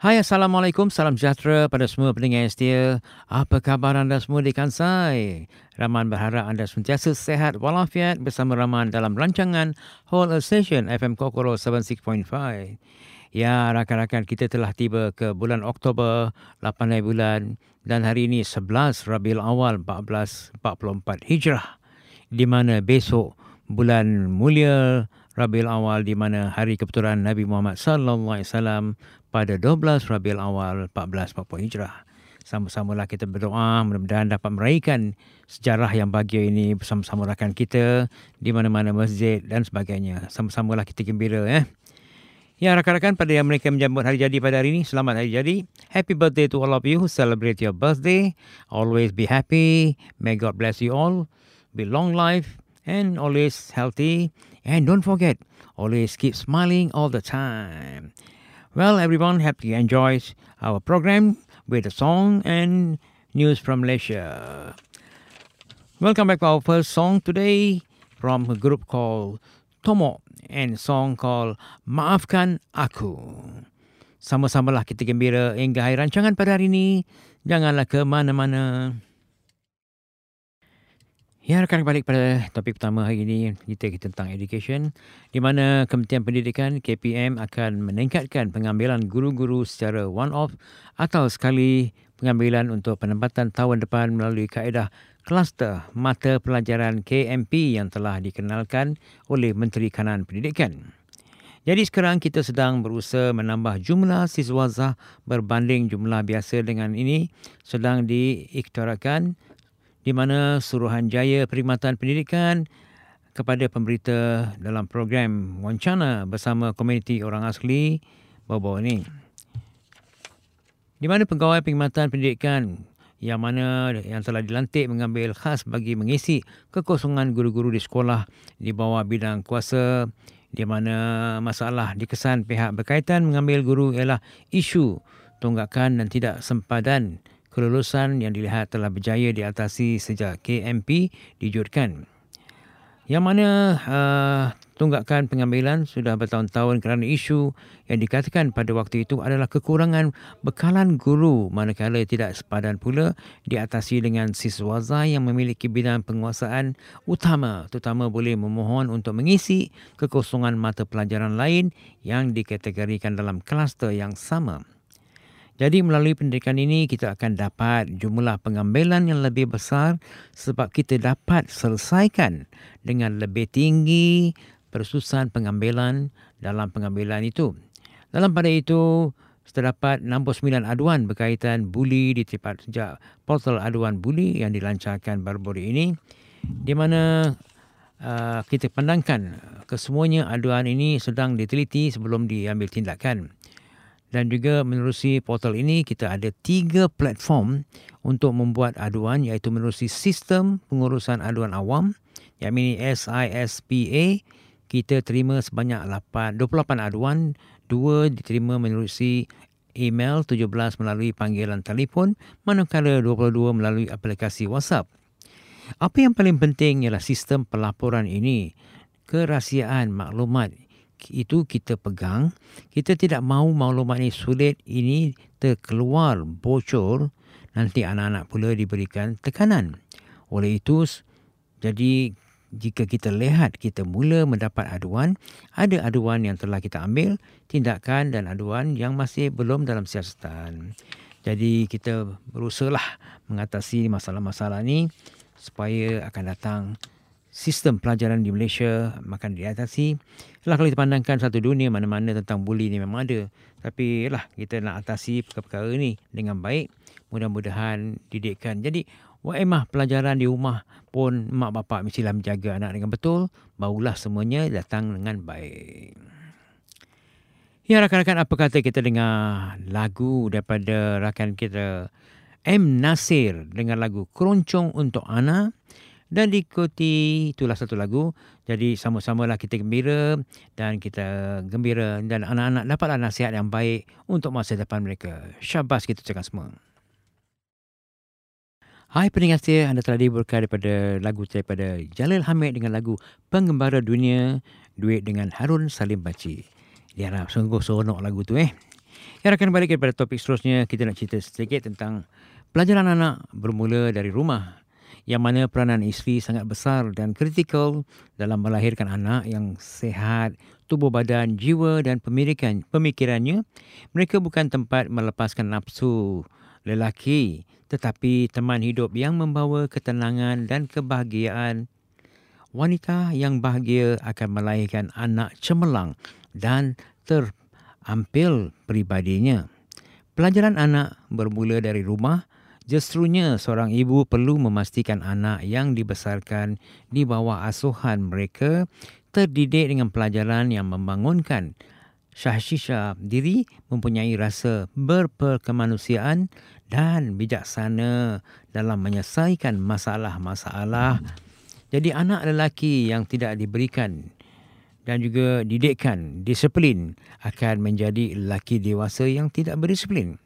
Hai Assalamualaikum, salam sejahtera pada semua pendengar yang setia. Apa khabar anda semua di Kansai? Rahman berharap anda sentiasa sehat walafiat bersama Rahman dalam rancangan Whole Station FM Kokoro 76.5. Ya, rakan-rakan kita telah tiba ke bulan Oktober, 8 bulan dan hari ini 11 Rabiul Awal 1444 Hijrah di mana besok bulan mulia Rabiul Awal di mana hari kebetulan Nabi Muhammad sallallahu alaihi wasallam pada 12 Rabiul Awal 1440 Hijrah. Sama-samalah kita berdoa mudah-mudahan dapat meraihkan sejarah yang bahagia ini bersama-sama rakan kita di mana-mana masjid dan sebagainya. Sama-samalah kita gembira ya. Ya rakan-rakan pada yang mereka menyambut hari jadi pada hari ini, selamat hari jadi. Happy birthday to all of you who celebrate your birthday. Always be happy. May God bless you all. Be long life and always healthy. And don't forget, always keep smiling all the time. Well, everyone, hope you enjoy our program with a song and news from Malaysia. Welcome back to our first song today from a group called Tomo and song called Maafkan Aku. Sama-samalah kita gembira hingga akhir rancangan pada hari ini. Janganlah ke mana-mana. Ya, rakan balik pada topik pertama hari ini, kita kita tentang education, di mana Kementerian Pendidikan KPM akan meningkatkan pengambilan guru-guru secara one-off atau sekali pengambilan untuk penempatan tahun depan melalui kaedah kluster mata pelajaran KMP yang telah dikenalkan oleh Menteri Kanan Pendidikan. Jadi sekarang kita sedang berusaha menambah jumlah siswazah berbanding jumlah biasa dengan ini sedang diiktirakan di mana Suruhanjaya Perkhidmatan Pendidikan kepada pemberita dalam program wancana bersama komuniti orang asli bawa ini. Di mana pegawai perkhidmatan pendidikan yang mana yang telah dilantik mengambil khas bagi mengisi kekosongan guru-guru di sekolah di bawah bidang kuasa di mana masalah dikesan pihak berkaitan mengambil guru ialah isu tunggakan dan tidak sempadan kelulusan yang dilihat telah berjaya diatasi sejak KMP dijurkan. Yang mana uh, tunggakan pengambilan sudah bertahun-tahun kerana isu yang dikatakan pada waktu itu adalah kekurangan bekalan guru manakala tidak sepadan pula diatasi dengan siswaza yang memiliki bidang penguasaan utama terutama boleh memohon untuk mengisi kekosongan mata pelajaran lain yang dikategorikan dalam kluster yang sama. Jadi melalui pendidikan ini kita akan dapat jumlah pengambilan yang lebih besar sebab kita dapat selesaikan dengan lebih tinggi persusan pengambilan dalam pengambilan itu. Dalam pada itu, terdapat 69 aduan berkaitan buli di tempat sejak portal aduan buli yang dilancarkan baru-baru ini di mana uh, kita pandangkan kesemuanya aduan ini sedang diteliti sebelum diambil tindakan dan juga menerusi portal ini kita ada tiga platform untuk membuat aduan iaitu menerusi sistem pengurusan aduan awam ini SISPA kita terima sebanyak 8, 28 aduan dua diterima menerusi email 17 melalui panggilan telefon manakala 22 melalui aplikasi WhatsApp. Apa yang paling penting ialah sistem pelaporan ini. Kerahsiaan maklumat itu kita pegang, kita tidak mahu maklumat ini sulit ini terkeluar bocor, nanti anak-anak pula diberikan tekanan. Oleh itu, jadi jika kita lihat kita mula mendapat aduan, ada aduan yang telah kita ambil, tindakan dan aduan yang masih belum dalam siasatan. Jadi kita berusahalah mengatasi masalah-masalah ini supaya akan datang sistem pelajaran di Malaysia makan diatasi. Lah kalau kita pandangkan satu dunia mana-mana tentang buli ni memang ada. Tapi lah kita nak atasi perkara-perkara ni dengan baik. Mudah-mudahan didikkan. Jadi waimah pelajaran di rumah pun mak bapak mestilah menjaga anak dengan betul. Barulah semuanya datang dengan baik. Ya rakan-rakan apa kata kita dengar lagu daripada rakan kita M. Nasir dengan lagu Keroncong untuk Anak dan diikuti itulah satu lagu. Jadi sama-samalah kita gembira dan kita gembira dan anak-anak dapatlah nasihat yang baik untuk masa depan mereka. Syabas kita cakap semua. Hai pendengar setia, anda telah diberkati daripada lagu daripada Jalil Hamid dengan lagu Pengembara Dunia, duit dengan Harun Salim Baci. Dia harap sungguh seronok lagu tu eh. Ya, akan balik kepada topik seterusnya. Kita nak cerita sedikit tentang pelajaran anak bermula dari rumah. Yang mana peranan isteri sangat besar dan kritikal dalam melahirkan anak yang sehat, tubuh badan, jiwa dan pemikiran, pemikirannya. Mereka bukan tempat melepaskan nafsu lelaki tetapi teman hidup yang membawa ketenangan dan kebahagiaan. Wanita yang bahagia akan melahirkan anak cemerlang dan ter ampil pribadinya. Pelajaran anak bermula dari rumah. Justrunya seorang ibu perlu memastikan anak yang dibesarkan di bawah asuhan mereka terdidik dengan pelajaran yang membangunkan syahsisha diri, mempunyai rasa berperkemanusiaan dan bijaksana dalam menyelesaikan masalah-masalah. Jadi anak lelaki yang tidak diberikan dan juga didikkan disiplin akan menjadi lelaki dewasa yang tidak berdisiplin.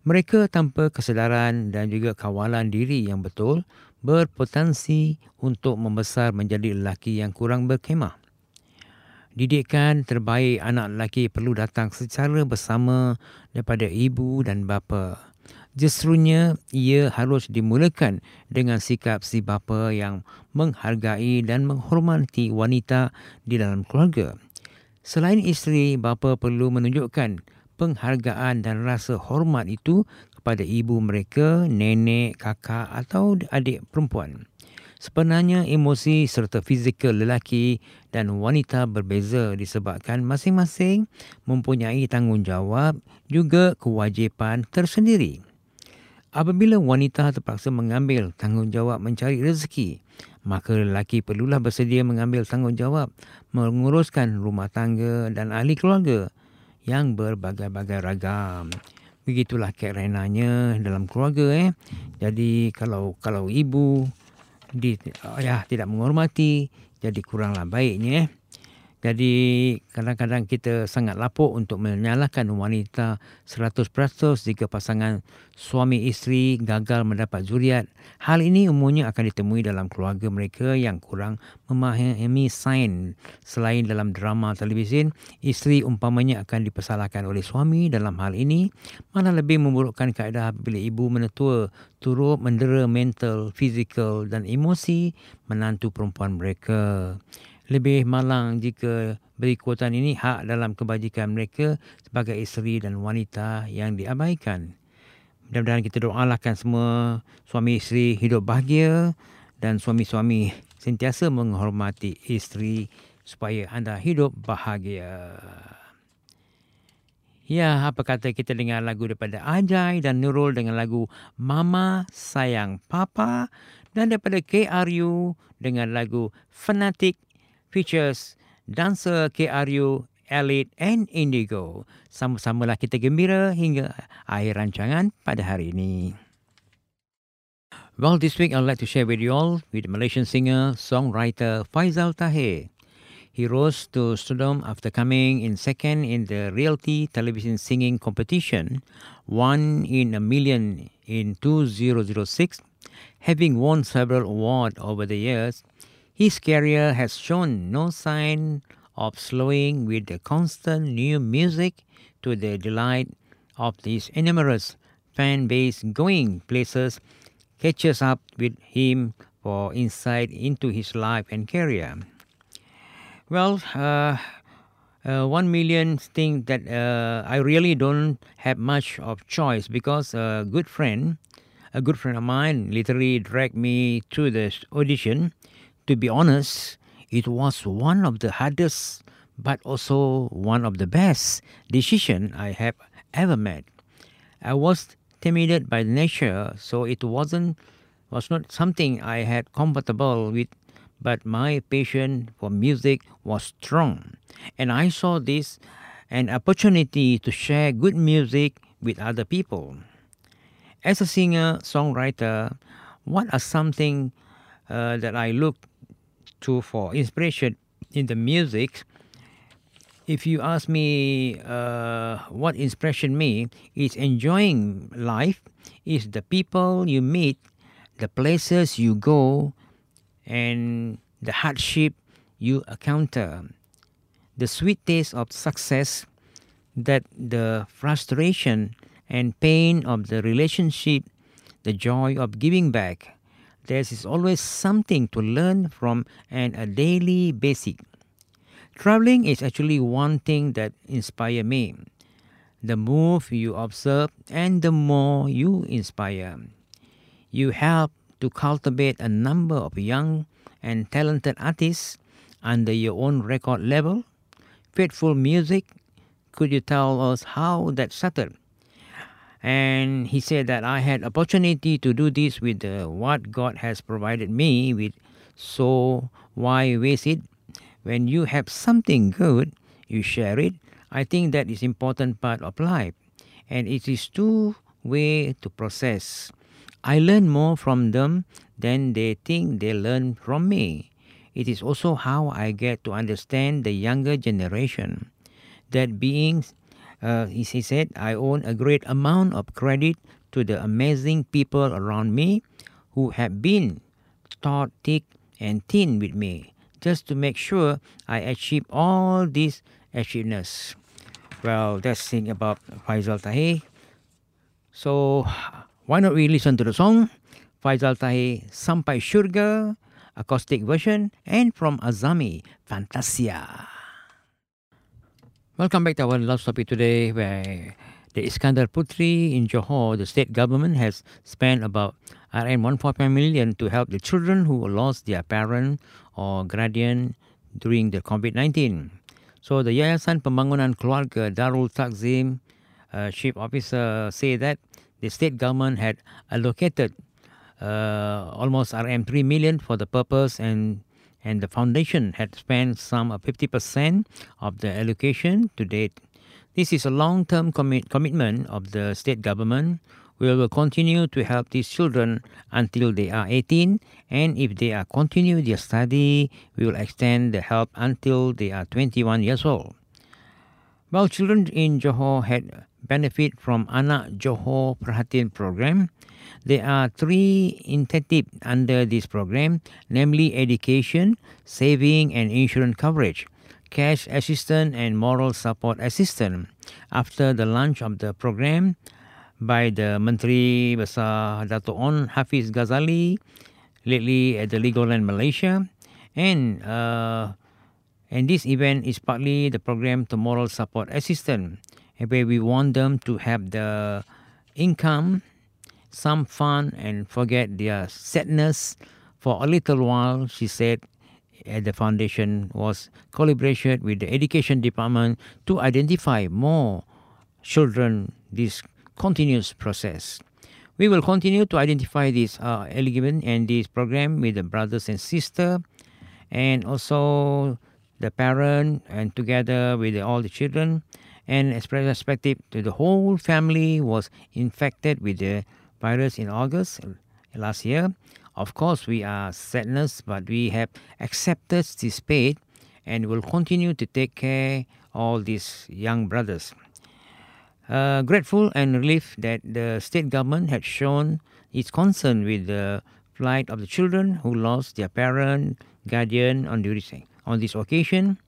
Mereka tanpa kesedaran dan juga kawalan diri yang betul berpotensi untuk membesar menjadi lelaki yang kurang berkemah. Didikan terbaik anak lelaki perlu datang secara bersama daripada ibu dan bapa. Justrunya ia harus dimulakan dengan sikap si bapa yang menghargai dan menghormati wanita di dalam keluarga. Selain isteri, bapa perlu menunjukkan penghargaan dan rasa hormat itu kepada ibu mereka, nenek, kakak atau adik perempuan. Sebenarnya emosi serta fizikal lelaki dan wanita berbeza disebabkan masing-masing mempunyai tanggungjawab juga kewajipan tersendiri. Apabila wanita terpaksa mengambil tanggungjawab mencari rezeki, maka lelaki perlulah bersedia mengambil tanggungjawab menguruskan rumah tangga dan ahli keluarga yang berbagai-bagai ragam. Begitulah kerenanya dalam keluarga eh. Jadi kalau kalau ibu di ayah tidak menghormati, jadi kuranglah baiknya eh. Jadi kadang-kadang kita sangat lapuk untuk menyalahkan wanita 100% jika pasangan suami isteri gagal mendapat zuriat. Hal ini umumnya akan ditemui dalam keluarga mereka yang kurang memahami sains. Selain dalam drama televisyen, isteri umpamanya akan dipersalahkan oleh suami dalam hal ini. Malah lebih memburukkan keadaan apabila ibu menetua turut mendera mental, fizikal dan emosi menantu perempuan mereka lebih malang jika berikutan ini hak dalam kebajikan mereka sebagai isteri dan wanita yang diabaikan. Mudah-mudahan kita doakan semua suami isteri hidup bahagia dan suami-suami sentiasa menghormati isteri supaya anda hidup bahagia. Ya, apa kata kita dengar lagu daripada Ajay dan Nurul dengan lagu Mama Sayang Papa dan daripada KRU dengan lagu Fanatic features dancer KRU, Elite and Indigo. Sama-samalah kita gembira hingga akhir rancangan pada hari ini. Well, this week I'd like to share with you all with Malaysian singer, songwriter Faizal Tahir. He rose to stardom after coming in second in the reality television singing competition, one in a million in 2006. Having won several awards over the years, his career has shown no sign of slowing with the constant new music to the delight of his enormous fan base going places catches up with him for insight into his life and career. Well, uh, uh, one million think that uh, I really don't have much of choice because a good friend, a good friend of mine, literally dragged me to the audition to be honest, it was one of the hardest but also one of the best decision I have ever made. I was timid by nature, so it wasn't was not something I had comfortable with, but my passion for music was strong, and I saw this an opportunity to share good music with other people. As a singer songwriter, what are something uh, that I look to for inspiration in the music, if you ask me uh, what inspiration me is enjoying life, is the people you meet, the places you go, and the hardship you encounter. The sweet taste of success that the frustration and pain of the relationship, the joy of giving back, there is always something to learn from and a daily basic. Traveling is actually one thing that inspire me. The more you observe and the more you inspire. You help to cultivate a number of young and talented artists under your own record label. Faithful music, could you tell us how that started? And he said that I had opportunity to do this with uh, what God has provided me with. So why waste it? When you have something good, you share it. I think that is important part of life. And it is two way to process. I learn more from them than they think they learn from me. It is also how I get to understand the younger generation. That being, uh, he said, I own a great amount of credit to the amazing people around me who have been taught thick and thin with me just to make sure I achieve all these achievements. Well, that's thing about Faisal Tahir. So why not we listen to the song Faisal Tahir Sampai Syurga acoustic version and from Azami Fantasia. Welcome back to our last topic today where the Iskandar Putri in Johor, the state government has spent about RM 1.5 million to help the children who lost their parent or guardian during the COVID-19. So the Yayasan Pembangunan Keluarga Darul Takzim uh, chief officer say that the state government had allocated uh, almost RM 3 million for the purpose and and the foundation had spent some uh, 50% of the allocation to date. This is a long-term commit- commitment of the state government. We will continue to help these children until they are 18 and if they are continue their study, we will extend the help until they are 21 years old. While children in Johor had benefit from Anak Johor Perhatian program. There are three incentives under this program, namely education, saving and insurance coverage, cash assistance and moral support assistance. After the launch of the program by the Menteri Besar Dato' On Hafiz Ghazali, lately at the Legoland Malaysia, and uh, and this event is partly the program to moral support assistance where we want them to have the income, some fun, and forget their sadness for a little while, she said. At the foundation was collaboration with the education department to identify more children this continuous process. We will continue to identify this uh, element and this program with the brothers and sister and also the parent and together with all the children and as perspective to the whole family was infected with the virus in August last year. Of course, we are sadness, but we have accepted this fate and will continue to take care all these young brothers. Uh, grateful and relieved that the state government had shown its concern with the plight of the children who lost their parent, guardian on duty on this occasion.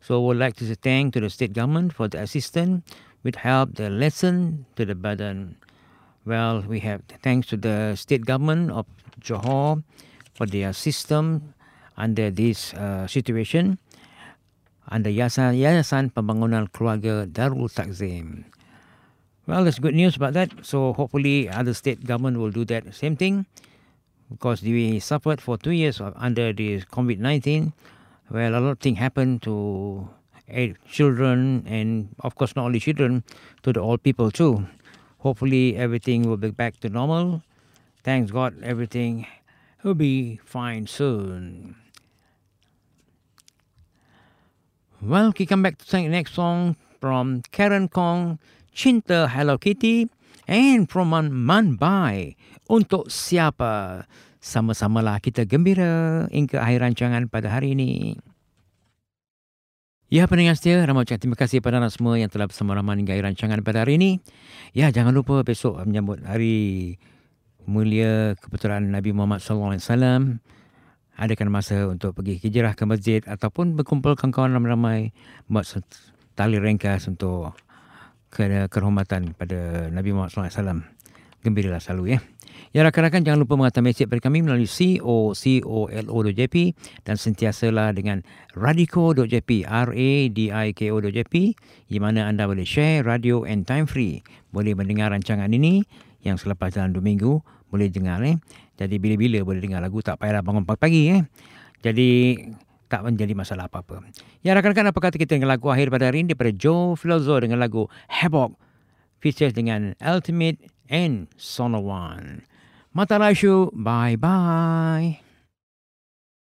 So would like to thank to the state government for the assistance which help the lesson to the burden. Well, we have thanks to the state government of Johor for their system under this uh, situation under Yayasan, Yayasan Pembangunan Keluarga Darul Takzim. Well, there's good news about that. So hopefully other state government will do that same thing because we suffered for two years under the COVID-19 well, a lot of things happen to eh, children and, of course, not only children, to the old people too. Hopefully, everything will be back to normal. Thanks God, everything will be fine soon. Well, we come back to sing the next song from Karen Kong, Cinta Hello Kitty, and from Man, Man Bai, Untuk Siapa. Sama-samalah kita gembira hingga akhir rancangan pada hari ini. Ya pendengar setia, ramai ucap terima kasih kepada anda semua yang telah bersama ramai hingga akhir rancangan pada hari ini. Ya jangan lupa besok menyambut hari mulia kebetulan Nabi Muhammad SAW adakan masa untuk pergi hijrah ke masjid ataupun berkumpul kawan-kawan ramai-ramai buat tali ringkas untuk kehormatan kepada Nabi Muhammad SAW. Gembiralah selalu ya. Ya rakan-rakan jangan lupa mengatakan mesej kepada kami melalui co.colo.jp dan sentiasalah dengan radiko.jp R-A-D-I-K-O.jp di mana anda boleh share radio and time free. Boleh mendengar rancangan ini yang selepas dalam dua minggu boleh dengar eh. Jadi bila-bila boleh dengar lagu tak payahlah bangun pagi-pagi eh. Jadi tak menjadi masalah apa-apa. Ya rakan-rakan apa kata kita dengan lagu akhir pada hari ini daripada Joe Filozzo dengan lagu Havoc features dengan Ultimate and Sonowan. また来週バイバイ